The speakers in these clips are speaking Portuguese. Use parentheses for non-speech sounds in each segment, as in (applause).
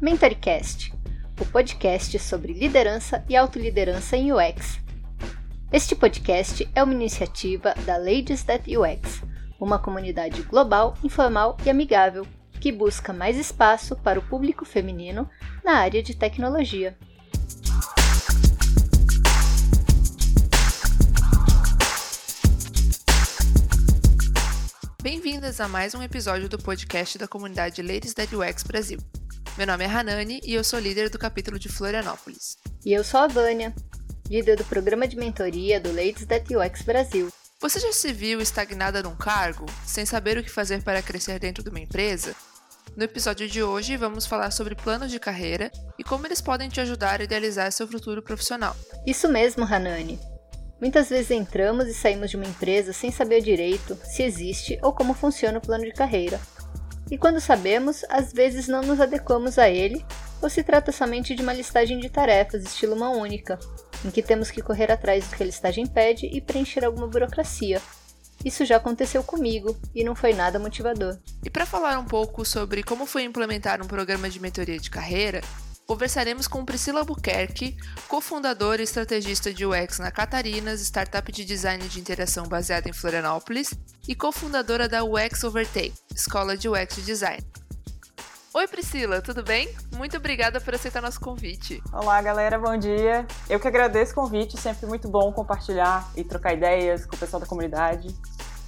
Mentorcast, o podcast sobre liderança e autoliderança em UX. Este podcast é uma iniciativa da Ladies That UX, uma comunidade global, informal e amigável que busca mais espaço para o público feminino na área de tecnologia. Bem-vindas a mais um episódio do podcast da comunidade Ladies That UX Brasil. Meu nome é Hanani e eu sou líder do capítulo de Florianópolis. E eu sou a Vânia, líder do programa de mentoria do Ladies That UX Brasil. Você já se viu estagnada num cargo, sem saber o que fazer para crescer dentro de uma empresa? No episódio de hoje, vamos falar sobre planos de carreira e como eles podem te ajudar a idealizar seu futuro profissional. Isso mesmo, Hanani. Muitas vezes entramos e saímos de uma empresa sem saber direito se existe ou como funciona o plano de carreira. E quando sabemos, às vezes não nos adequamos a ele, ou se trata somente de uma listagem de tarefas estilo mão única, em que temos que correr atrás do que a listagem pede e preencher alguma burocracia, isso já aconteceu comigo e não foi nada motivador. E para falar um pouco sobre como foi implementar um programa de mentoria de carreira, conversaremos com Priscila Albuquerque, cofundadora e estrategista de UX na Catarinas, startup de design de interação baseada em Florianópolis, e cofundadora da UX Overtake, escola de UX de design. Oi Priscila, tudo bem? Muito obrigada por aceitar nosso convite. Olá galera, bom dia. Eu que agradeço o convite, sempre muito bom compartilhar e trocar ideias com o pessoal da comunidade.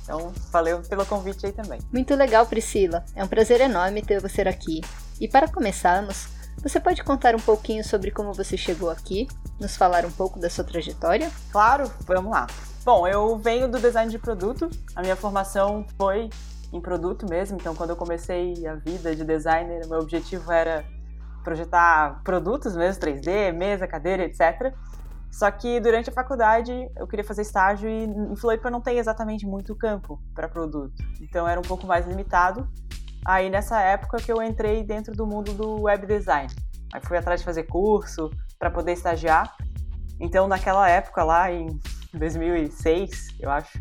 Então, valeu pelo convite aí também. Muito legal, Priscila. É um prazer enorme ter você aqui. E para começarmos, você pode contar um pouquinho sobre como você chegou aqui? Nos falar um pouco da sua trajetória? Claro, vamos lá. Bom, eu venho do design de produto. A minha formação foi em produto mesmo. Então, quando eu comecei a vida de designer, meu objetivo era projetar produtos mesmo, 3D, mesa, cadeira, etc. Só que durante a faculdade eu queria fazer estágio e em Floripa não tem exatamente muito campo para produto. Então era um pouco mais limitado. Aí nessa época que eu entrei dentro do mundo do web design. Aí fui atrás de fazer curso para poder estagiar. Então naquela época lá em 2006, eu acho,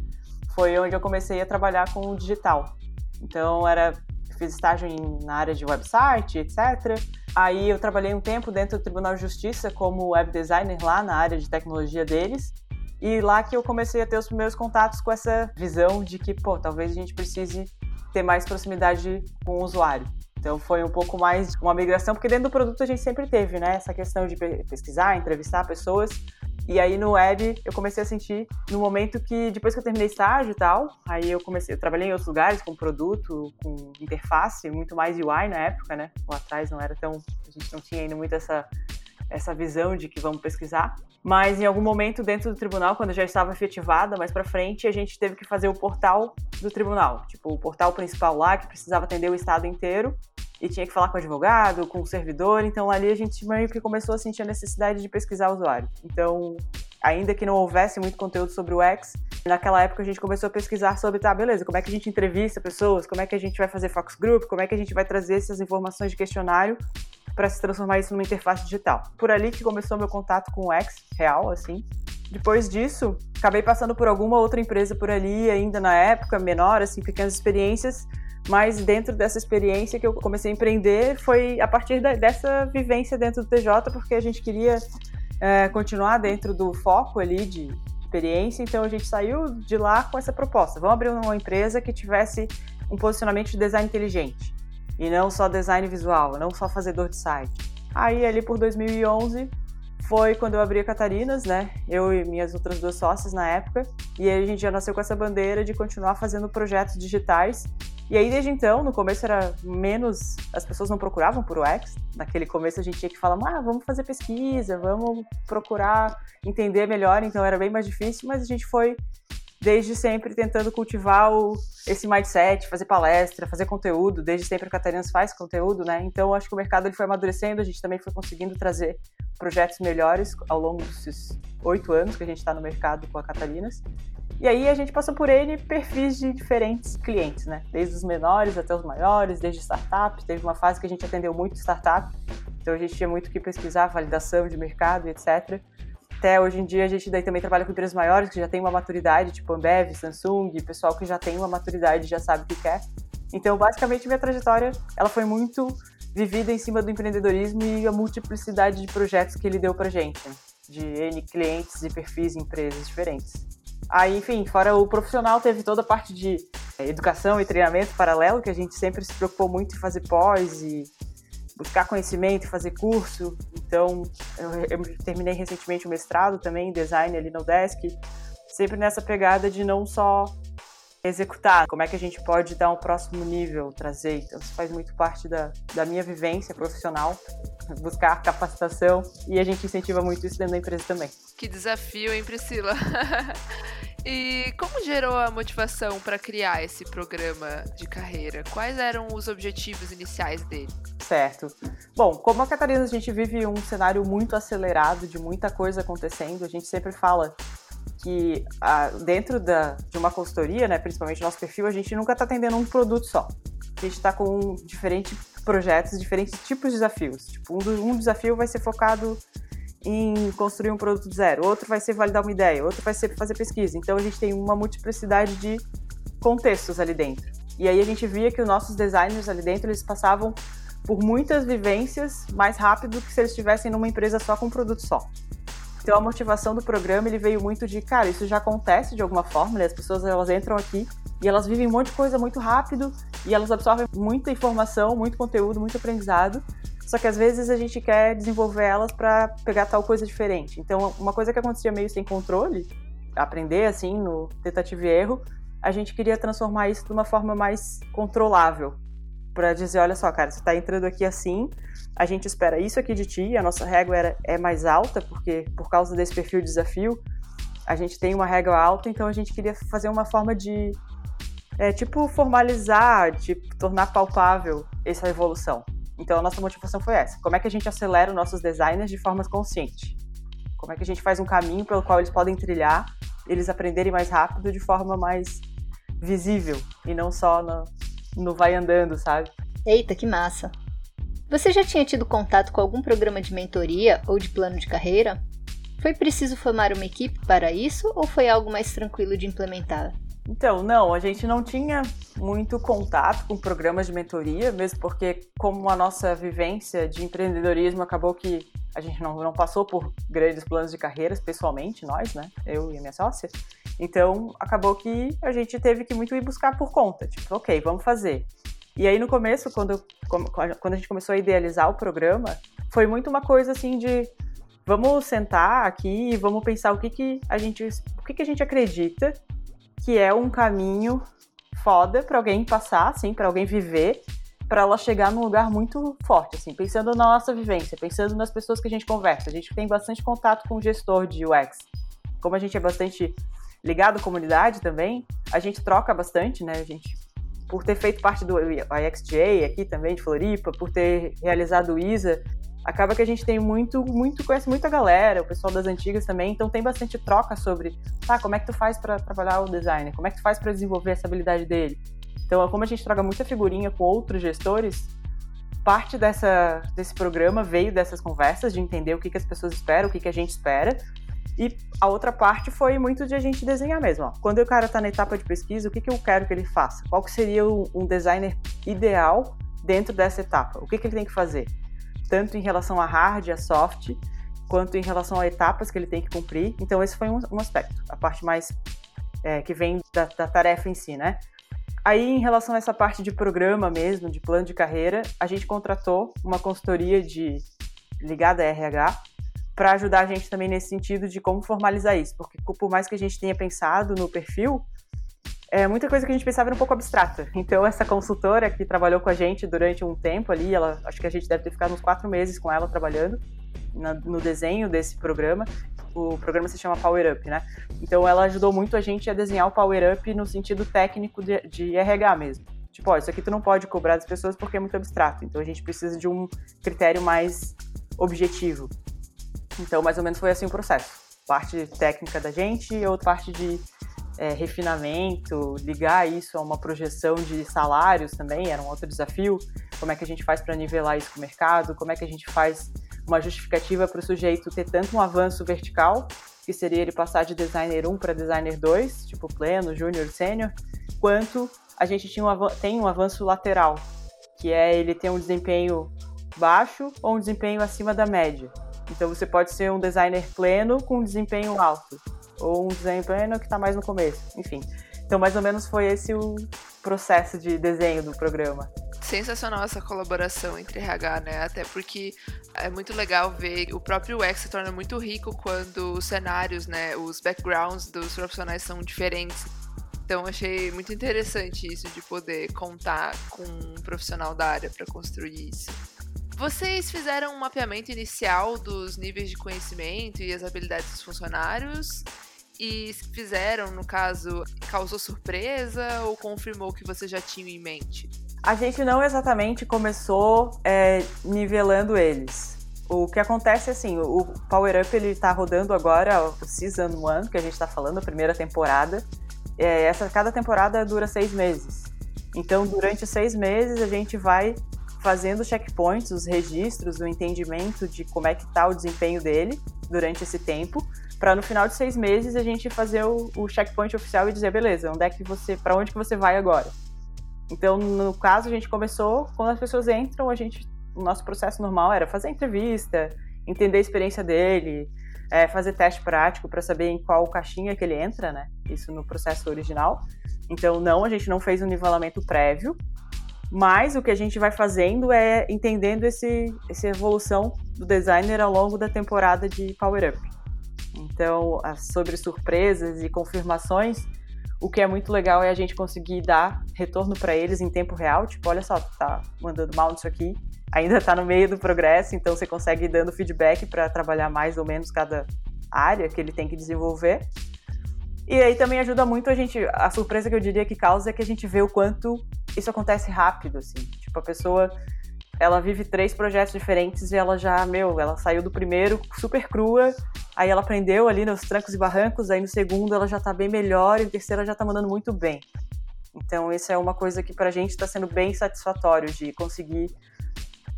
foi onde eu comecei a trabalhar com o digital. Então era fiz estágio em, na área de website, etc. Aí eu trabalhei um tempo dentro do Tribunal de Justiça como web designer lá na área de tecnologia deles. E lá que eu comecei a ter os primeiros contatos com essa visão de que, pô, talvez a gente precise ter mais proximidade com o usuário. Então foi um pouco mais uma migração, porque dentro do produto a gente sempre teve, né, essa questão de pesquisar, entrevistar pessoas, e aí no web eu comecei a sentir no momento que depois que eu terminei estágio e tal, aí eu comecei, eu trabalhei em outros lugares com produto, com interface, muito mais UI na época, né? Lá atrás não era tão, a gente não tinha ainda muito essa essa visão de que vamos pesquisar. Mas em algum momento dentro do tribunal, quando já estava efetivada, mais para frente, a gente teve que fazer o portal do tribunal, tipo o portal principal lá que precisava atender o estado inteiro e tinha que falar com o advogado, com o servidor, então ali a gente meio que começou a sentir a necessidade de pesquisar o usuário. Então, ainda que não houvesse muito conteúdo sobre o X, naquela época a gente começou a pesquisar sobre, tá, beleza, como é que a gente entrevista pessoas, como é que a gente vai fazer focus group, como é que a gente vai trazer essas informações de questionário para se transformar isso numa interface digital. Por ali que começou meu contato com o X real, assim. Depois disso, acabei passando por alguma outra empresa por ali, ainda na época, menor, assim, pequenas experiências, mas dentro dessa experiência que eu comecei a empreender foi a partir da, dessa vivência dentro do TJ, porque a gente queria é, continuar dentro do foco ali de experiência, então a gente saiu de lá com essa proposta. Vamos abrir uma empresa que tivesse um posicionamento de design inteligente e não só design visual, não só fazedor de site. Aí ali por 2011 foi quando eu abri a Catarinas, né? Eu e minhas outras duas sócias na época. E a gente já nasceu com essa bandeira de continuar fazendo projetos digitais e aí, desde então, no começo era menos. As pessoas não procuravam por UX. Naquele começo a gente tinha que falar, ah, vamos fazer pesquisa, vamos procurar entender melhor. Então era bem mais difícil, mas a gente foi desde sempre tentando cultivar o, esse mindset, fazer palestra, fazer conteúdo. Desde sempre a Catarinas faz conteúdo, né? Então acho que o mercado ele foi amadurecendo, a gente também foi conseguindo trazer projetos melhores ao longo desses oito anos que a gente está no mercado com a Catarinas. E aí a gente passou por N perfis de diferentes clientes, né? Desde os menores até os maiores, desde startup. Teve uma fase que a gente atendeu muito startup, então a gente tinha muito que pesquisar, validação de mercado etc. Até hoje em dia a gente daí também trabalha com empresas maiores que já tem uma maturidade, tipo Ambev, Samsung, pessoal que já tem uma maturidade já sabe o que quer. Então, basicamente, minha trajetória ela foi muito vivida em cima do empreendedorismo e a multiplicidade de projetos que ele deu pra gente, de N clientes e perfis em empresas diferentes. Aí, enfim, fora o profissional, teve toda a parte de é, educação e treinamento paralelo, que a gente sempre se preocupou muito em fazer pós e buscar conhecimento, fazer curso. Então, eu, eu terminei recentemente o mestrado também em design ali no Desk, sempre nessa pegada de não só executar, como é que a gente pode dar um próximo nível, trazer. Então, isso faz muito parte da, da minha vivência profissional, buscar capacitação e a gente incentiva muito isso dentro da empresa também. Que desafio, hein, Priscila? (laughs) e como gerou a motivação para criar esse programa de carreira? Quais eram os objetivos iniciais dele? Certo. Bom, como a Catarina, a gente vive um cenário muito acelerado, de muita coisa acontecendo, a gente sempre fala que ah, dentro da, de uma consultoria, né, principalmente nosso perfil, a gente nunca está atendendo um produto só. A gente está com diferentes projetos, diferentes tipos de desafios. Tipo, um, um desafio vai ser focado em construir um produto zero, outro vai ser validar uma ideia, outro vai ser fazer pesquisa. Então a gente tem uma multiplicidade de contextos ali dentro. E aí a gente via que os nossos designers ali dentro, eles passavam por muitas vivências mais rápido que se eles estivessem numa empresa só com um produto só. Então a motivação do programa ele veio muito de, cara, isso já acontece de alguma forma, né? as pessoas elas entram aqui e elas vivem um monte de coisa muito rápido e elas absorvem muita informação, muito conteúdo, muito aprendizado. Só que às vezes a gente quer desenvolver elas para pegar tal coisa diferente. Então, uma coisa que acontecia meio sem controle, aprender assim no tentativa e erro, a gente queria transformar isso de uma forma mais controlável, para dizer, olha só, cara, você está entrando aqui assim, a gente espera isso aqui de ti, a nossa régua era, é mais alta, porque por causa desse perfil de desafio, a gente tem uma régua alta, então a gente queria fazer uma forma de, é, tipo, formalizar, de tornar palpável essa evolução. Então a nossa motivação foi essa. Como é que a gente acelera os nossos designers de forma consciente? Como é que a gente faz um caminho pelo qual eles podem trilhar, eles aprenderem mais rápido de forma mais visível e não só no, no vai andando, sabe? Eita, que massa! Você já tinha tido contato com algum programa de mentoria ou de plano de carreira? Foi preciso formar uma equipe para isso ou foi algo mais tranquilo de implementar? Então, não, a gente não tinha muito contato com programas de mentoria, mesmo porque, como a nossa vivência de empreendedorismo acabou que a gente não, não passou por grandes planos de carreiras pessoalmente, nós, né? Eu e a minha sócia. Então, acabou que a gente teve que muito ir buscar por conta. Tipo, ok, vamos fazer. E aí, no começo, quando, quando a gente começou a idealizar o programa, foi muito uma coisa assim de vamos sentar aqui e vamos pensar o que, que a gente o que, que a gente acredita que é um caminho foda para alguém passar, assim, para alguém viver, para ela chegar num lugar muito forte, assim, pensando na nossa vivência, pensando nas pessoas que a gente conversa. A gente tem bastante contato com o gestor de UX. Como a gente é bastante ligado à comunidade também, a gente troca bastante, né? A gente, por ter feito parte do IXJ aqui também, de Floripa, por ter realizado o ISA, acaba que a gente tem muito, muito, conhece muita galera, o pessoal das antigas também, então tem bastante troca sobre, tá, como é que tu faz para trabalhar o design, como é que tu faz para desenvolver essa habilidade dele. Então, como a gente troca muita figurinha com outros gestores, parte dessa, desse programa veio dessas conversas, de entender o que, que as pessoas esperam, o que, que a gente espera, e a outra parte foi muito de a gente desenhar mesmo. Ó. Quando o cara está na etapa de pesquisa, o que, que eu quero que ele faça? Qual que seria um designer ideal dentro dessa etapa? O que, que ele tem que fazer? Tanto em relação a hard, a soft, quanto em relação a etapas que ele tem que cumprir. Então, esse foi um, um aspecto, a parte mais é, que vem da, da tarefa em si, né? Aí, em relação a essa parte de programa mesmo, de plano de carreira, a gente contratou uma consultoria de ligada a RH para ajudar a gente também nesse sentido de como formalizar isso, porque por mais que a gente tenha pensado no perfil, é, muita coisa que a gente pensava era um pouco abstrata. Então, essa consultora que trabalhou com a gente durante um tempo ali, ela, acho que a gente deve ter ficado uns quatro meses com ela trabalhando na, no desenho desse programa. O programa se chama Power Up, né? Então, ela ajudou muito a gente a desenhar o Power Up no sentido técnico de, de RH mesmo. Tipo, ó, isso aqui tu não pode cobrar das pessoas porque é muito abstrato. Então, a gente precisa de um critério mais objetivo. Então, mais ou menos foi assim o processo. Parte técnica da gente e outra parte de é, refinamento, ligar isso a uma projeção de salários também, era um outro desafio. Como é que a gente faz para nivelar isso com o mercado? Como é que a gente faz uma justificativa para o sujeito ter tanto um avanço vertical, que seria ele passar de designer 1 para designer 2, tipo pleno, júnior, sênior, quanto a gente tinha um tem um avanço lateral, que é ele ter um desempenho baixo ou um desempenho acima da média. Então você pode ser um designer pleno com um desempenho alto, ou um designer pleno que está mais no começo, enfim. Então mais ou menos foi esse o processo de desenho do programa sensacional essa colaboração entre RH, né? Até porque é muito legal ver o próprio UX se torna muito rico quando os cenários, né, os backgrounds dos profissionais são diferentes. Então achei muito interessante isso de poder contar com um profissional da área para construir isso. Vocês fizeram um mapeamento inicial dos níveis de conhecimento e as habilidades dos funcionários? E fizeram, no caso, causou surpresa ou confirmou que você já tinha em mente? A gente não exatamente começou é, nivelando eles. O que acontece é assim, o Power Up ele tá rodando agora o Season 1, que a gente está falando, a primeira temporada. É, essa, cada temporada dura seis meses. Então, durante seis meses, a gente vai fazendo checkpoints, os registros, o entendimento de como é que está o desempenho dele durante esse tempo, para no final de seis meses a gente fazer o, o checkpoint oficial e dizer, beleza, onde é que você, para onde que você vai agora? Então, no caso, a gente começou, quando as pessoas entram, a gente, o nosso processo normal era fazer entrevista, entender a experiência dele, é, fazer teste prático para saber em qual caixinha que ele entra, né? Isso no processo original. Então, não, a gente não fez um nivelamento prévio, mas o que a gente vai fazendo é entendendo esse, essa evolução do designer ao longo da temporada de Power Up. Então, sobre surpresas e confirmações, o que é muito legal é a gente conseguir dar retorno para eles em tempo real, tipo, olha só, tá mandando mal nisso aqui, ainda tá no meio do progresso, então você consegue ir dando feedback para trabalhar mais ou menos cada área que ele tem que desenvolver. E aí também ajuda muito a gente, a surpresa que eu diria que causa é que a gente vê o quanto isso acontece rápido, assim. Tipo, a pessoa ela vive três projetos diferentes e ela já, meu, ela saiu do primeiro super crua, aí ela aprendeu ali nos trancos e barrancos, aí no segundo ela já tá bem melhor e no terceiro ela já tá mandando muito bem. Então, isso é uma coisa que pra gente está sendo bem satisfatório de conseguir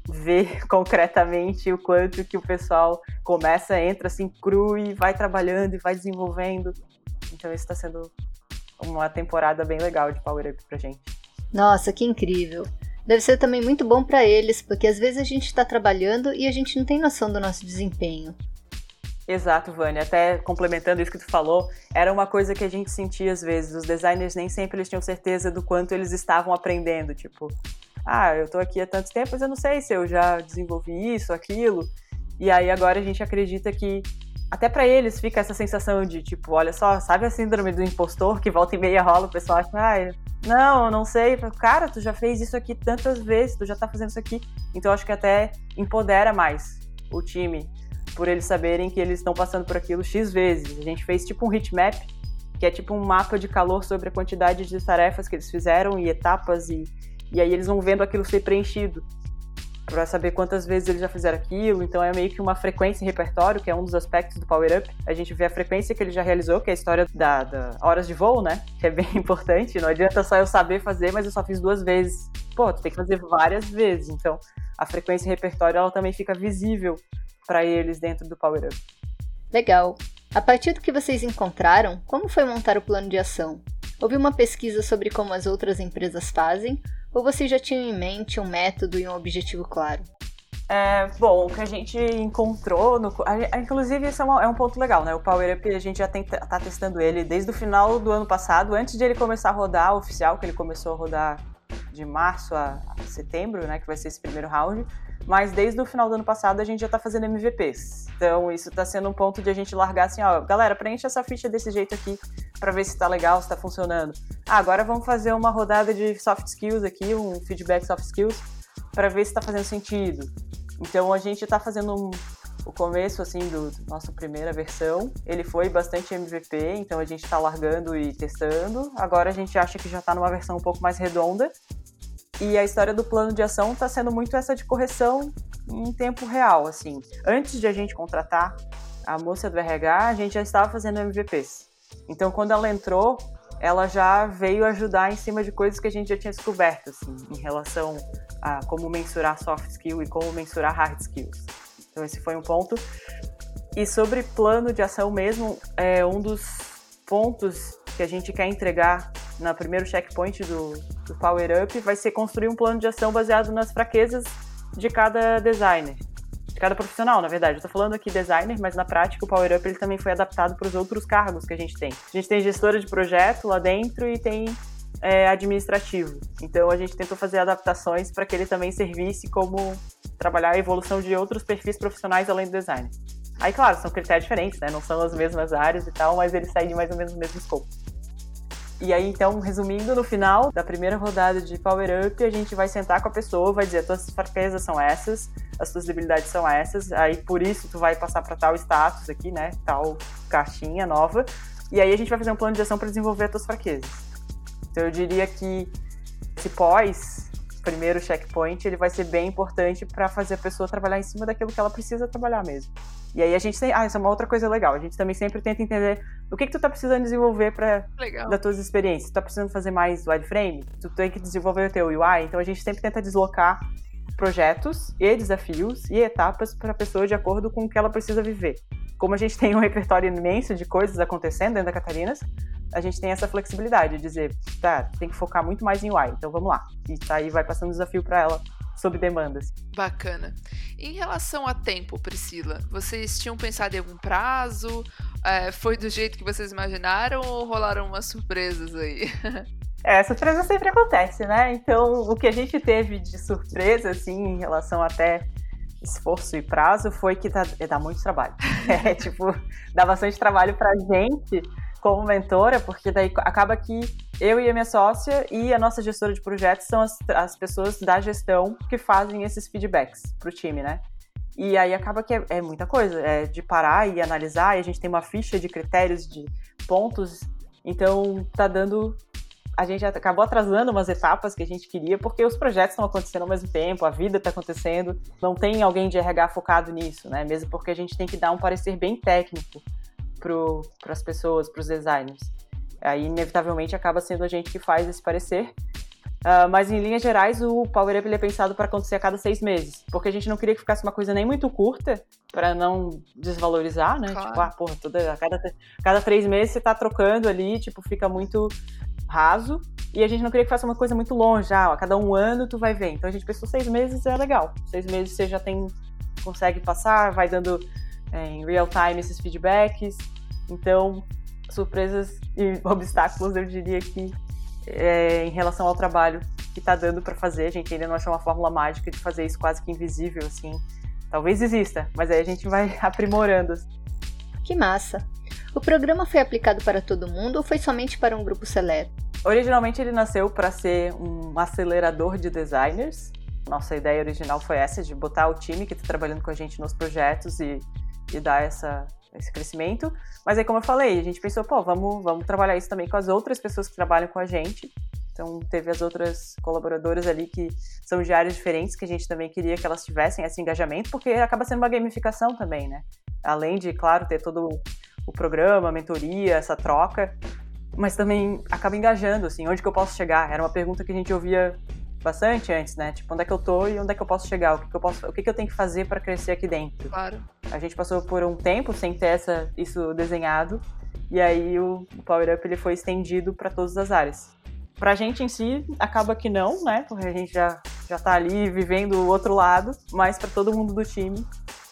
ver (laughs) concretamente o quanto que o pessoal começa, entra assim cru e vai trabalhando e vai desenvolvendo. Então, isso está sendo uma temporada bem legal de Power Up pra gente. Nossa, que incrível! Deve ser também muito bom para eles, porque às vezes a gente está trabalhando e a gente não tem noção do nosso desempenho. Exato, Vânia. Até complementando isso que tu falou, era uma coisa que a gente sentia às vezes. Os designers nem sempre eles tinham certeza do quanto eles estavam aprendendo. Tipo, ah, eu tô aqui há tanto tempo, mas eu não sei se eu já desenvolvi isso, aquilo. E aí agora a gente acredita que até para eles fica essa sensação de tipo, olha só, sabe a síndrome do impostor que volta e meia rola, o pessoal acha, ah, não, não sei. Cara, tu já fez isso aqui tantas vezes, tu já tá fazendo isso aqui. Então acho que até empodera mais o time, por eles saberem que eles estão passando por aquilo X vezes. A gente fez tipo um heatmap, que é tipo um mapa de calor sobre a quantidade de tarefas que eles fizeram e etapas, e, e aí eles vão vendo aquilo ser preenchido para saber quantas vezes eles já fizeram aquilo. Então é meio que uma frequência em repertório, que é um dos aspectos do Power Up. A gente vê a frequência que ele já realizou, que é a história da, da horas de voo, né? Que é bem (laughs) importante. Não adianta só eu saber fazer, mas eu só fiz duas vezes. Pô, tu tem que fazer várias vezes. Então a frequência em repertório ela também fica visível para eles dentro do Power Up. Legal. A partir do que vocês encontraram, como foi montar o plano de ação? Houve uma pesquisa sobre como as outras empresas fazem ou vocês já tinham em mente um método e um objetivo claro? É, bom, o que a gente encontrou, no, a, inclusive isso é, uma, é, um ponto legal, né? O Power Up a gente já está testando ele desde o final do ano passado, antes de ele começar a rodar oficial, que ele começou a rodar de março a, a setembro, né? Que vai ser esse primeiro round. Mas desde o final do ano passado a gente já está fazendo MVPs. Então isso está sendo um ponto de a gente largar assim, ó, galera, preenche essa ficha desse jeito aqui para ver se está legal, se está funcionando. Ah, agora vamos fazer uma rodada de soft skills aqui, um feedback soft skills, para ver se está fazendo sentido. Então a gente está fazendo um, o começo assim do, do nossa primeira versão. Ele foi bastante MVP, então a gente está largando e testando. Agora a gente acha que já está numa versão um pouco mais redonda. E a história do plano de ação está sendo muito essa de correção em tempo real, assim. Antes de a gente contratar a moça do RH, a gente já estava fazendo MVPs. Então, quando ela entrou, ela já veio ajudar em cima de coisas que a gente já tinha descoberto, assim, em relação a como mensurar soft skill e como mensurar hard skills. Então, esse foi um ponto. E sobre plano de ação mesmo, é um dos pontos que a gente quer entregar no primeiro checkpoint do, do Power Up vai ser construir um plano de ação baseado nas fraquezas de cada designer, de cada profissional, na verdade. Eu tô falando aqui designer, mas na prática o Power Up ele também foi adaptado para os outros cargos que a gente tem. A gente tem gestora de projeto lá dentro e tem é, administrativo. Então a gente tentou fazer adaptações para que ele também servisse como trabalhar a evolução de outros perfis profissionais além do design. Aí, claro, são critérios diferentes, né? Não são as mesmas áreas e tal, mas eles saem mais ou menos no mesmo escopo. E aí, então, resumindo, no final da primeira rodada de Power Up, a gente vai sentar com a pessoa, vai dizer, tuas fraquezas são essas, as tuas debilidades são essas, aí por isso tu vai passar para tal status aqui, né? Tal caixinha nova. E aí a gente vai fazer um plano de ação para desenvolver as tuas fraquezas. Então eu diria que esse pós primeiro checkpoint, ele vai ser bem importante para fazer a pessoa trabalhar em cima daquilo que ela precisa trabalhar mesmo. E aí a gente tem, ah, essa é uma outra coisa legal. A gente também sempre tenta entender o que que tu tá precisando desenvolver para das tuas experiências. Tu tá precisando fazer mais wireframe? Tu tem que desenvolver o teu UI, então a gente sempre tenta deslocar projetos e desafios e etapas para a pessoa de acordo com o que ela precisa viver. Como a gente tem um repertório imenso de coisas acontecendo dentro da Catarinas, a gente tem essa flexibilidade de dizer, tá, tem que focar muito mais em UI, então vamos lá. E tá aí vai passando desafio para ela sob demandas. Bacana. Em relação a tempo, Priscila, vocês tinham pensado em algum prazo? É, foi do jeito que vocês imaginaram ou rolaram umas surpresas aí? (laughs) É, surpresa sempre acontece, né? Então, o que a gente teve de surpresa, assim, em relação até esforço e prazo, foi que dá, dá muito trabalho. (laughs) É, tipo, dá bastante trabalho pra gente como mentora, porque daí acaba que eu e a minha sócia e a nossa gestora de projetos são as, as pessoas da gestão que fazem esses feedbacks para o time, né? E aí acaba que é, é, muita coisa, é de parar e analisar, e a gente tem uma ficha de critérios, de pontos, então tá dando. A gente acabou atrasando umas etapas que a gente queria, porque os projetos estão acontecendo ao mesmo tempo, a vida está acontecendo, não tem alguém de RH focado nisso, né? Mesmo porque a gente tem que dar um parecer bem técnico para as pessoas, para os designers. Aí, inevitavelmente, acaba sendo a gente que faz esse parecer. Uh, mas, em linhas gerais, o Power Up é pensado para acontecer a cada seis meses. Porque a gente não queria que ficasse uma coisa nem muito curta, para não desvalorizar, né? Claro. Tipo, ah, porra, toda, a, cada, cada três meses você está trocando ali, tipo, fica muito raso. E a gente não queria que faça uma coisa muito longe, ah, a cada um ano tu vai ver. Então a gente pensou seis meses é legal. Seis meses você já tem, consegue passar, vai dando é, em real time esses feedbacks. Então, surpresas e (laughs) obstáculos, eu diria que é, em relação ao trabalho que está dando para fazer, a gente ainda não achou uma fórmula mágica de fazer isso quase que invisível, assim. Talvez exista, mas aí a gente vai (laughs) aprimorando. Que massa! O programa foi aplicado para todo mundo ou foi somente para um grupo seleto? Originalmente ele nasceu para ser um acelerador de designers. Nossa ideia original foi essa, de botar o time que está trabalhando com a gente nos projetos e e dar essa, esse crescimento. Mas aí, como eu falei, a gente pensou, pô, vamos, vamos trabalhar isso também com as outras pessoas que trabalham com a gente. Então, teve as outras colaboradoras ali que são de áreas diferentes, que a gente também queria que elas tivessem esse engajamento, porque acaba sendo uma gamificação também, né? Além de, claro, ter todo o programa, a mentoria, essa troca, mas também acaba engajando, assim, onde que eu posso chegar? Era uma pergunta que a gente ouvia bastante antes, né? Tipo, onde é que eu tô e onde é que eu posso chegar? O que, que eu posso, o que, que eu tenho que fazer para crescer aqui dentro? Claro. A gente passou por um tempo sem ter essa, isso desenhado e aí o, Power Up ele foi estendido para todas as áreas. Pra gente em si, acaba que não, né? Porque a gente já, já tá ali vivendo o outro lado, mas para todo mundo do time,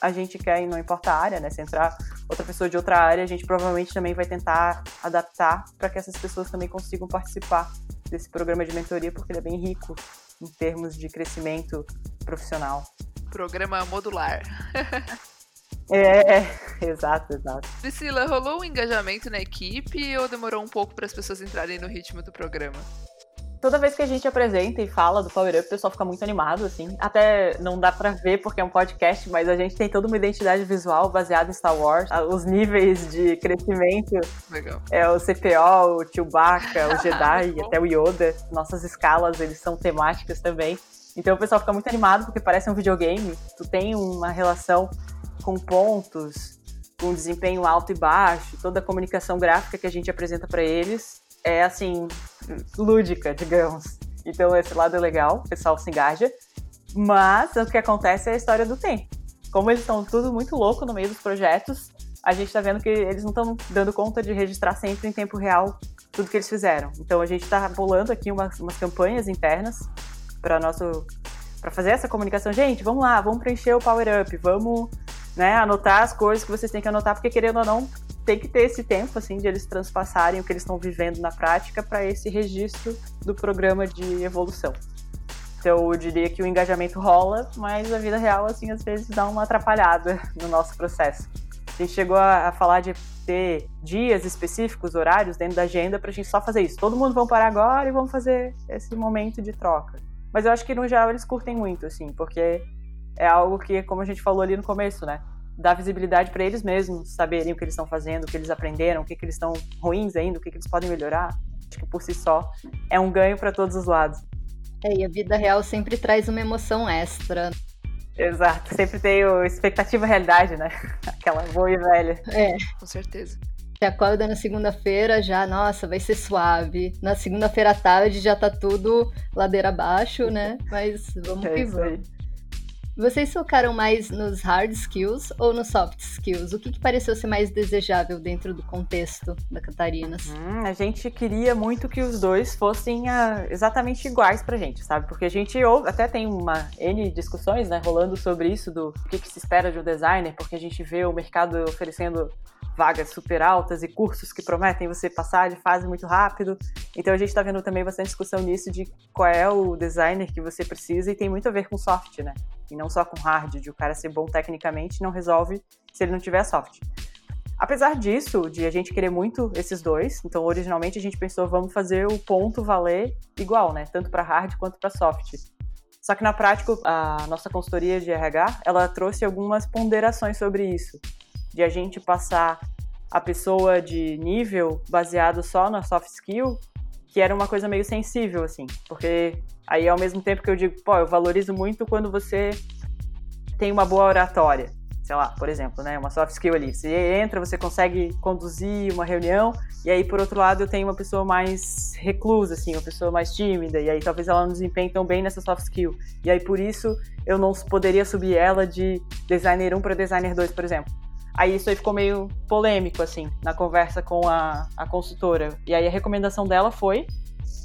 a gente quer, e não importa a área, né? Se entrar outra pessoa de outra área, a gente provavelmente também vai tentar adaptar para que essas pessoas também consigam participar desse programa de mentoria, porque ele é bem rico em termos de crescimento profissional. Programa modular. (laughs) É, exato, exato. Priscila, rolou um engajamento na equipe ou demorou um pouco para as pessoas entrarem no ritmo do programa? Toda vez que a gente apresenta e fala do Power Up, o pessoal fica muito animado, assim. Até não dá pra ver porque é um podcast, mas a gente tem toda uma identidade visual baseada em Star Wars. Os níveis de crescimento. Legal. É o CPO, o Chewbacca, o Jedi, (laughs) até o Yoda. Nossas escalas, eles são temáticas também. Então o pessoal fica muito animado porque parece um videogame. Tu tem uma relação com pontos, com desempenho alto e baixo, toda a comunicação gráfica que a gente apresenta para eles é assim, lúdica, digamos. Então esse lado é legal, o pessoal se engaja. Mas o que acontece é a história do tempo. Como eles estão tudo muito louco no meio dos projetos, a gente está vendo que eles não estão dando conta de registrar sempre em tempo real tudo que eles fizeram. Então a gente está bolando aqui umas, umas campanhas internas para nosso para fazer essa comunicação. Gente, vamos lá, vamos preencher o Power Up, vamos né, anotar as coisas que vocês têm que anotar, porque querendo ou não, tem que ter esse tempo, assim, de eles transpassarem o que eles estão vivendo na prática para esse registro do programa de evolução. Então, eu diria que o engajamento rola, mas a vida real, assim, às vezes dá uma atrapalhada (laughs) no nosso processo. A gente chegou a, falar de ter dias específicos, horários dentro da agenda para a gente só fazer isso. Todo mundo vão parar agora e vamos fazer esse momento de troca. Mas eu acho que no geral eles curtem muito, assim, porque é algo que, como a gente falou ali no começo, né? Dar visibilidade para eles mesmos, saberem o que eles estão fazendo, o que eles aprenderam, o que, que eles estão ruins ainda, o que, que eles podem melhorar. Acho que por si só é um ganho para todos os lados. É, e a vida real sempre traz uma emoção extra. Exato, sempre tem o expectativa realidade, né? (laughs) Aquela boa e velha. É. Com certeza. Você acorda na segunda-feira já, nossa, vai ser suave. Na segunda-feira à tarde já tá tudo ladeira abaixo, né? Mas vamos é que vamos. Vocês focaram mais nos hard skills ou nos soft skills? O que, que pareceu ser mais desejável dentro do contexto da Catarinas? Hum, a gente queria muito que os dois fossem uh, exatamente iguais pra gente, sabe? Porque a gente ouve, até tem uma N discussões, né, rolando sobre isso, do que, que se espera de um designer, porque a gente vê o mercado oferecendo vagas super altas e cursos que prometem você passar de fase muito rápido. Então a gente está vendo também bastante discussão nisso de qual é o designer que você precisa e tem muito a ver com soft, né? E não só com hard, de o cara ser bom tecnicamente não resolve se ele não tiver soft. Apesar disso, de a gente querer muito esses dois, então originalmente a gente pensou vamos fazer o ponto valer igual, né? Tanto para hard quanto para soft. Só que na prática, a nossa consultoria de RH, ela trouxe algumas ponderações sobre isso de a gente passar a pessoa de nível baseado só na soft skill, que era uma coisa meio sensível, assim. Porque aí, ao mesmo tempo que eu digo, pô, eu valorizo muito quando você tem uma boa oratória. Sei lá, por exemplo, né? Uma soft skill ali. Você entra, você consegue conduzir uma reunião, e aí, por outro lado, eu tenho uma pessoa mais reclusa, assim, uma pessoa mais tímida, e aí talvez ela não desempenhe tão bem nessa soft skill. E aí, por isso, eu não poderia subir ela de designer 1 para designer 2, por exemplo. Aí isso aí ficou meio polêmico, assim, na conversa com a, a consultora. E aí a recomendação dela foi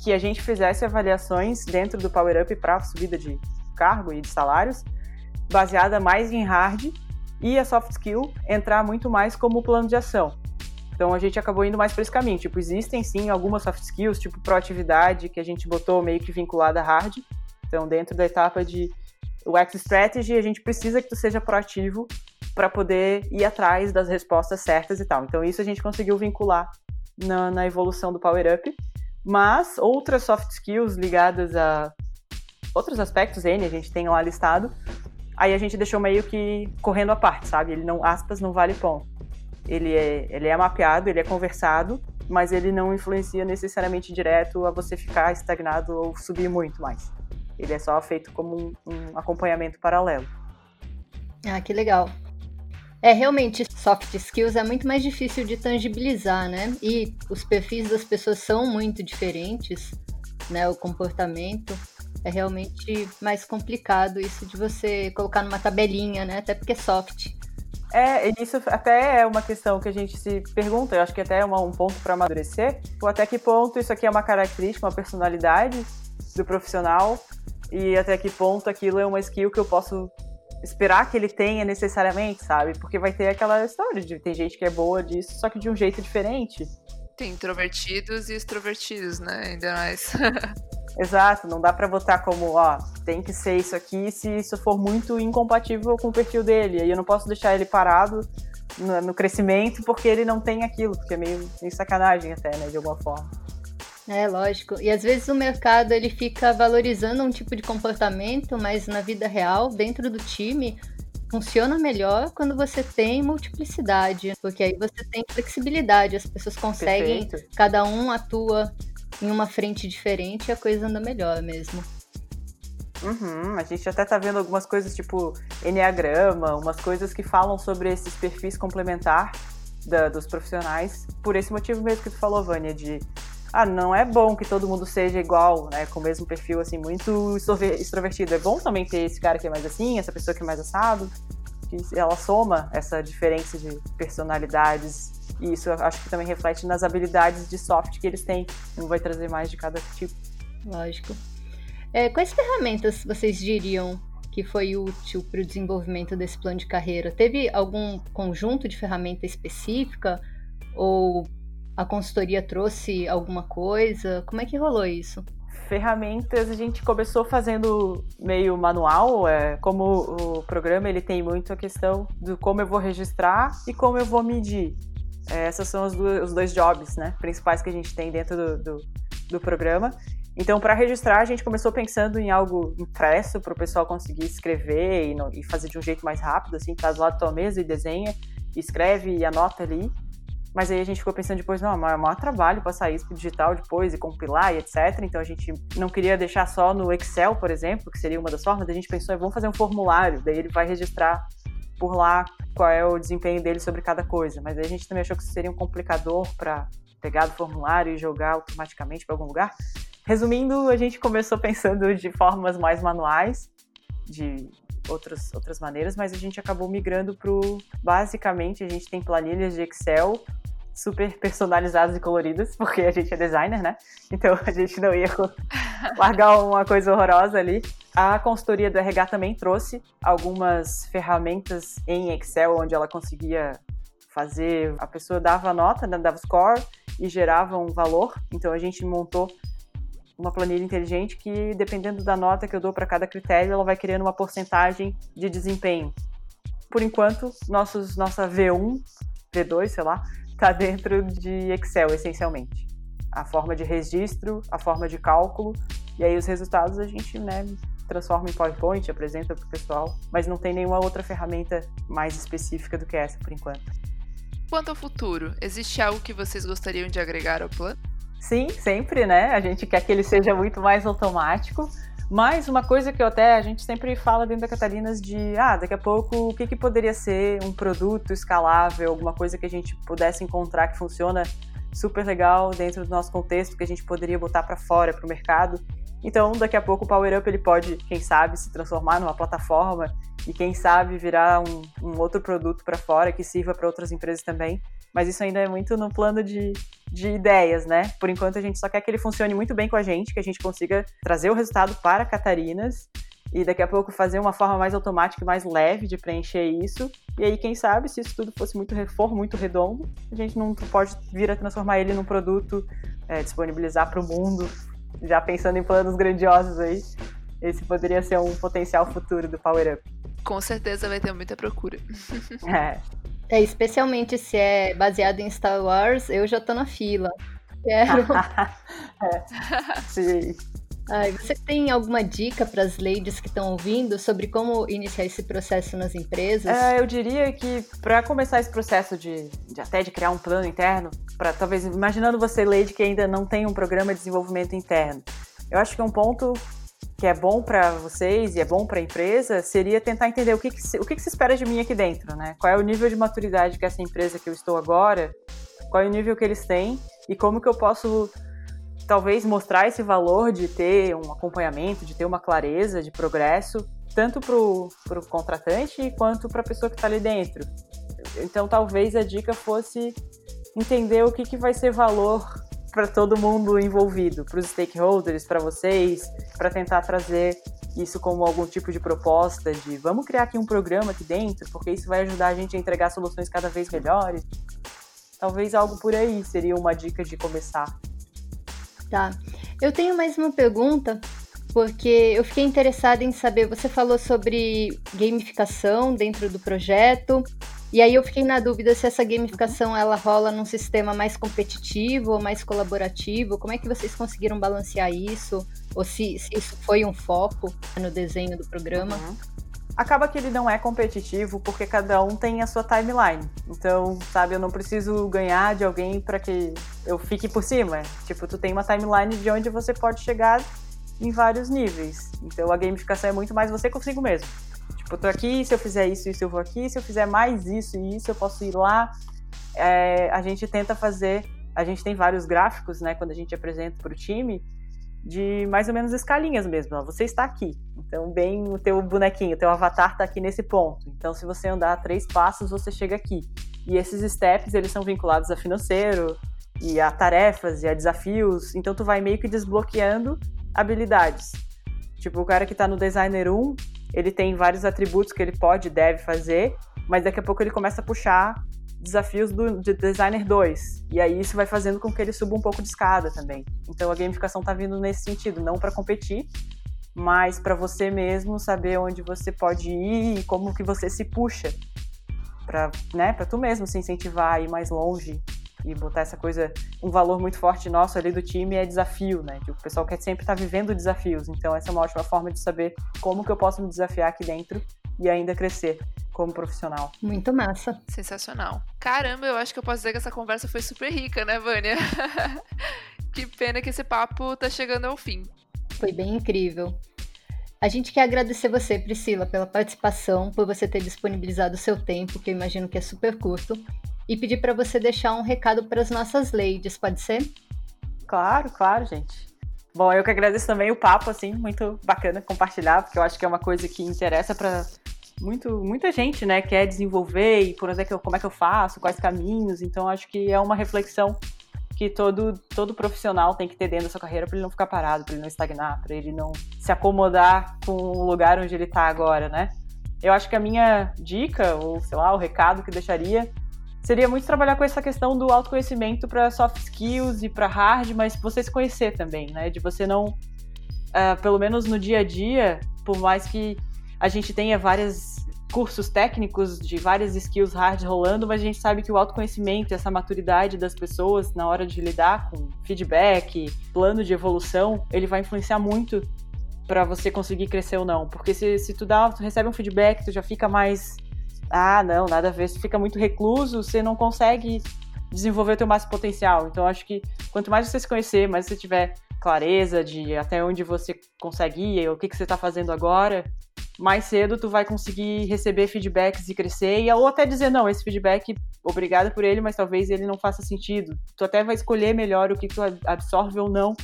que a gente fizesse avaliações dentro do Power Up para subida de cargo e de salários, baseada mais em hard e a soft skill entrar muito mais como plano de ação. Então a gente acabou indo mais para esse caminho. Tipo, existem sim algumas soft skills, tipo proatividade, que a gente botou meio que vinculada a hard. Então, dentro da etapa de UX Strategy, a gente precisa que tu seja proativo para poder ir atrás das respostas certas e tal. Então, isso a gente conseguiu vincular na, na evolução do Power Up. Mas outras soft skills ligadas a outros aspectos N, a gente tem lá listado, aí a gente deixou meio que correndo à parte, sabe? Ele não, aspas, não vale ponto. Ele é, ele é mapeado, ele é conversado, mas ele não influencia necessariamente direto a você ficar estagnado ou subir muito mais. Ele é só feito como um, um acompanhamento paralelo. Ah, que legal. É, realmente, soft skills é muito mais difícil de tangibilizar, né? E os perfis das pessoas são muito diferentes, né? O comportamento é realmente mais complicado isso de você colocar numa tabelinha, né? Até porque é soft. É, isso até é uma questão que a gente se pergunta, eu acho que até é uma, um ponto para amadurecer, ou até que ponto isso aqui é uma característica, uma personalidade do profissional, e até que ponto aquilo é uma skill que eu posso esperar que ele tenha necessariamente, sabe? Porque vai ter aquela história de tem gente que é boa disso, só que de um jeito diferente. Tem introvertidos e extrovertidos, né? Ainda mais. (laughs) Exato, não dá para botar como, ó, tem que ser isso aqui se isso for muito incompatível com o perfil dele. Aí eu não posso deixar ele parado no, no crescimento porque ele não tem aquilo, porque é meio, meio sacanagem até, né, de alguma forma. É, lógico. E às vezes o mercado ele fica valorizando um tipo de comportamento, mas na vida real, dentro do time, funciona melhor quando você tem multiplicidade, porque aí você tem flexibilidade, as pessoas conseguem, Perfeito. cada um atua em uma frente diferente e a coisa anda melhor mesmo. Uhum, a gente até tá vendo algumas coisas tipo Enneagrama, umas coisas que falam sobre esses perfis complementar da, dos profissionais, por esse motivo mesmo que tu falou, Vânia, de ah, não é bom que todo mundo seja igual, né, com o mesmo perfil, assim, muito extrovertido. É bom também ter esse cara que é mais assim, essa pessoa que é mais assado, que ela soma essa diferença de personalidades, e isso acho que também reflete nas habilidades de soft que eles têm. Um vai trazer mais de cada tipo. Lógico. É, quais ferramentas vocês diriam que foi útil para o desenvolvimento desse plano de carreira? Teve algum conjunto de ferramenta específica ou a consultoria trouxe alguma coisa? Como é que rolou isso? Ferramentas a gente começou fazendo meio manual, é, como o programa ele tem muito a questão do como eu vou registrar e como eu vou medir. É, essas são os, os dois jobs né, principais que a gente tem dentro do, do, do programa. Então, para registrar, a gente começou pensando em algo impresso para o pessoal conseguir escrever e, no, e, fazer de um jeito mais rápido, assim, faz lá da tua mesa e desenha, escreve e anota ali. Mas aí a gente ficou pensando depois, não, é maior trabalho passar isso para digital depois e compilar e etc. Então a gente não queria deixar só no Excel, por exemplo, que seria uma das formas. A gente pensou, vamos fazer um formulário, daí ele vai registrar por lá qual é o desempenho dele sobre cada coisa. Mas aí a gente também achou que isso seria um complicador para pegar do formulário e jogar automaticamente para algum lugar. Resumindo, a gente começou pensando de formas mais manuais, de outras, outras maneiras, mas a gente acabou migrando para basicamente a gente tem planilhas de Excel super personalizadas e coloridas, porque a gente é designer, né? Então a gente não ia largar uma coisa horrorosa ali. A consultoria do RH também trouxe algumas ferramentas em Excel onde ela conseguia fazer, a pessoa dava nota, né, dava score e gerava um valor. Então a gente montou uma planilha inteligente que, dependendo da nota que eu dou para cada critério, ela vai criando uma porcentagem de desempenho. Por enquanto, nossos, nossa V1, V2, sei lá, está dentro de Excel, essencialmente. A forma de registro, a forma de cálculo, e aí os resultados a gente né, transforma em PowerPoint, apresenta para o pessoal, mas não tem nenhuma outra ferramenta mais específica do que essa por enquanto. Quanto ao futuro, existe algo que vocês gostariam de agregar ao plano? Sim, sempre, né? A gente quer que ele seja muito mais automático. Mas uma coisa que eu até a gente sempre fala dentro da Catalinas de ah, daqui a pouco o que, que poderia ser um produto escalável, alguma coisa que a gente pudesse encontrar que funciona super legal dentro do nosso contexto, que a gente poderia botar para fora, para o mercado. Então, daqui a pouco o Power Up ele pode, quem sabe, se transformar numa plataforma e quem sabe virar um, um outro produto para fora que sirva para outras empresas também. Mas isso ainda é muito no plano de, de ideias, né? Por enquanto a gente só quer que ele funcione muito bem com a gente, que a gente consiga trazer o resultado para Catarinas e daqui a pouco fazer uma forma mais automática e mais leve de preencher isso. E aí, quem sabe, se isso tudo fosse muito for muito redondo, a gente não pode vir a transformar ele num produto, é, disponibilizar para o mundo, já pensando em planos grandiosos aí. Esse poderia ser um potencial futuro do Power Up. Com certeza vai ter muita procura. É. (laughs) É, especialmente se é baseado em Star Wars, eu já tô na fila. Quero. (laughs) é. Sim. Ai, você tem alguma dica para as ladies que estão ouvindo sobre como iniciar esse processo nas empresas? É, eu diria que para começar esse processo de, de, até de criar um plano interno, para talvez imaginando você lady que ainda não tem um programa de desenvolvimento interno, eu acho que um ponto que é bom para vocês e é bom para a empresa seria tentar entender o que, que se, o que, que se espera de mim aqui dentro, né? Qual é o nível de maturidade que essa empresa que eu estou agora, qual é o nível que eles têm e como que eu posso talvez mostrar esse valor de ter um acompanhamento, de ter uma clareza de progresso, tanto para o contratante quanto para a pessoa que está ali dentro. Então, talvez a dica fosse entender o que, que vai ser valor para todo mundo envolvido, para os stakeholders, para vocês, para tentar trazer isso como algum tipo de proposta de vamos criar aqui um programa aqui dentro, porque isso vai ajudar a gente a entregar soluções cada vez melhores. Talvez algo por aí seria uma dica de começar. Tá. Eu tenho mais uma pergunta, porque eu fiquei interessada em saber, você falou sobre gamificação dentro do projeto, e aí eu fiquei na dúvida se essa gamificação ela rola num sistema mais competitivo ou mais colaborativo. Como é que vocês conseguiram balancear isso? Ou se, se isso foi um foco no desenho do programa? Uhum. Acaba que ele não é competitivo porque cada um tem a sua timeline. Então, sabe, eu não preciso ganhar de alguém para que eu fique por cima. Tipo, tu tem uma timeline de onde você pode chegar em vários níveis. Então, a gamificação é muito mais você consigo mesmo. Tipo, eu tô aqui, se eu fizer isso, isso eu vou aqui, se eu fizer mais isso e isso, eu posso ir lá. É, a gente tenta fazer, a gente tem vários gráficos, né, quando a gente apresenta para o time, de mais ou menos escalinhas mesmo. Ó, você está aqui, então bem o teu bonequinho, o teu avatar está aqui nesse ponto. Então, se você andar três passos, você chega aqui. E esses steps, eles são vinculados a financeiro e a tarefas e a desafios. Então, tu vai meio que desbloqueando habilidades. Tipo, o cara que tá no designer 1, ele tem vários atributos que ele pode e deve fazer, mas daqui a pouco ele começa a puxar desafios do de designer 2. E aí isso vai fazendo com que ele suba um pouco de escada também. Então a gamificação tá vindo nesse sentido, não para competir, mas para você mesmo saber onde você pode ir e como que você se puxa para, né, para tu mesmo se incentivar a ir mais longe e botar essa coisa, um valor muito forte nosso ali do time é desafio, né? Que o pessoal quer sempre estar tá vivendo desafios. Então essa é uma ótima forma de saber como que eu posso me desafiar aqui dentro e ainda crescer como profissional. Muito massa. Sensacional. Caramba, eu acho que eu posso dizer que essa conversa foi super rica, né, Vânia? (laughs) que pena que esse papo tá chegando ao fim. Foi bem incrível. A gente quer agradecer você, Priscila, pela participação, por você ter disponibilizado o seu tempo, que eu imagino que é super curto, e pedir para você deixar um recado para as nossas ladies, pode ser? Claro, claro, gente. Bom, eu que agradeço também o papo, assim, muito bacana compartilhar, porque eu acho que é uma coisa que interessa para muito, muita gente, né, quer desenvolver e por onde é que eu, como é que eu faço, quais caminhos. Então, acho que é uma reflexão que todo, todo profissional tem que ter dentro da sua carreira para ele não ficar parado, para ele não estagnar, para ele não se acomodar com o lugar onde ele está agora, né? Eu acho que a minha dica, ou sei lá, o recado que deixaria, seria muito trabalhar com essa questão do autoconhecimento para soft skills e para hard, mas você se conhecer também, né? De você não, uh, pelo menos no dia a dia, por mais que a gente tenha várias cursos técnicos de várias skills hard rolando, mas a gente sabe que o autoconhecimento e essa maturidade das pessoas na hora de lidar com feedback, plano de evolução, ele vai influenciar muito para você conseguir crescer ou não. Porque se, se tu, dá, tu recebe um feedback, tu já fica mais. Ah, não, nada a ver. Se fica muito recluso, você não consegue desenvolver o teu máximo potencial. Então, acho que quanto mais você se conhecer, mais você tiver clareza de até onde você consegue ir, o que, que você está fazendo agora, mais cedo tu vai conseguir receber feedbacks e crescer, ou até dizer, não, esse feedback, obrigada por ele, mas talvez ele não faça sentido. Tu até vai escolher melhor o que tu absorve ou não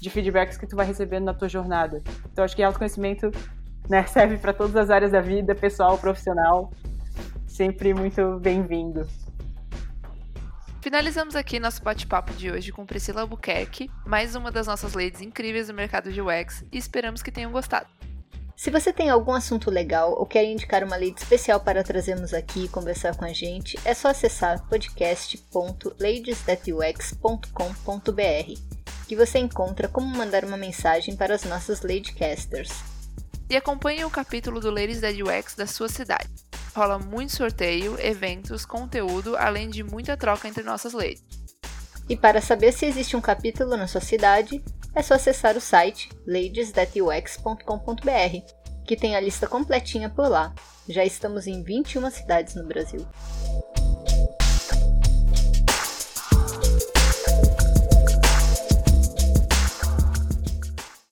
de feedbacks que tu vai recebendo na tua jornada. Então acho que autoconhecimento né, (laughs) serve para todas as áreas da vida, pessoal, profissional, sempre muito bem-vindo. Finalizamos aqui nosso bate-papo de hoje com Priscila Albuquerque, mais uma das nossas ladies incríveis do mercado de UX, e esperamos que tenham gostado. Se você tem algum assunto legal ou quer indicar uma lead especial para trazermos aqui e conversar com a gente, é só acessar podcast.ladesthatux.com.br, que você encontra como mandar uma mensagem para as nossas Ladecasters. E acompanhe o capítulo do Ladies That UX da sua cidade. Rola muito sorteio, eventos, conteúdo, além de muita troca entre nossas ladies. E para saber se existe um capítulo na sua cidade, é só acessar o site ladesthatux.com.br, que tem a lista completinha por lá. Já estamos em 21 cidades no Brasil.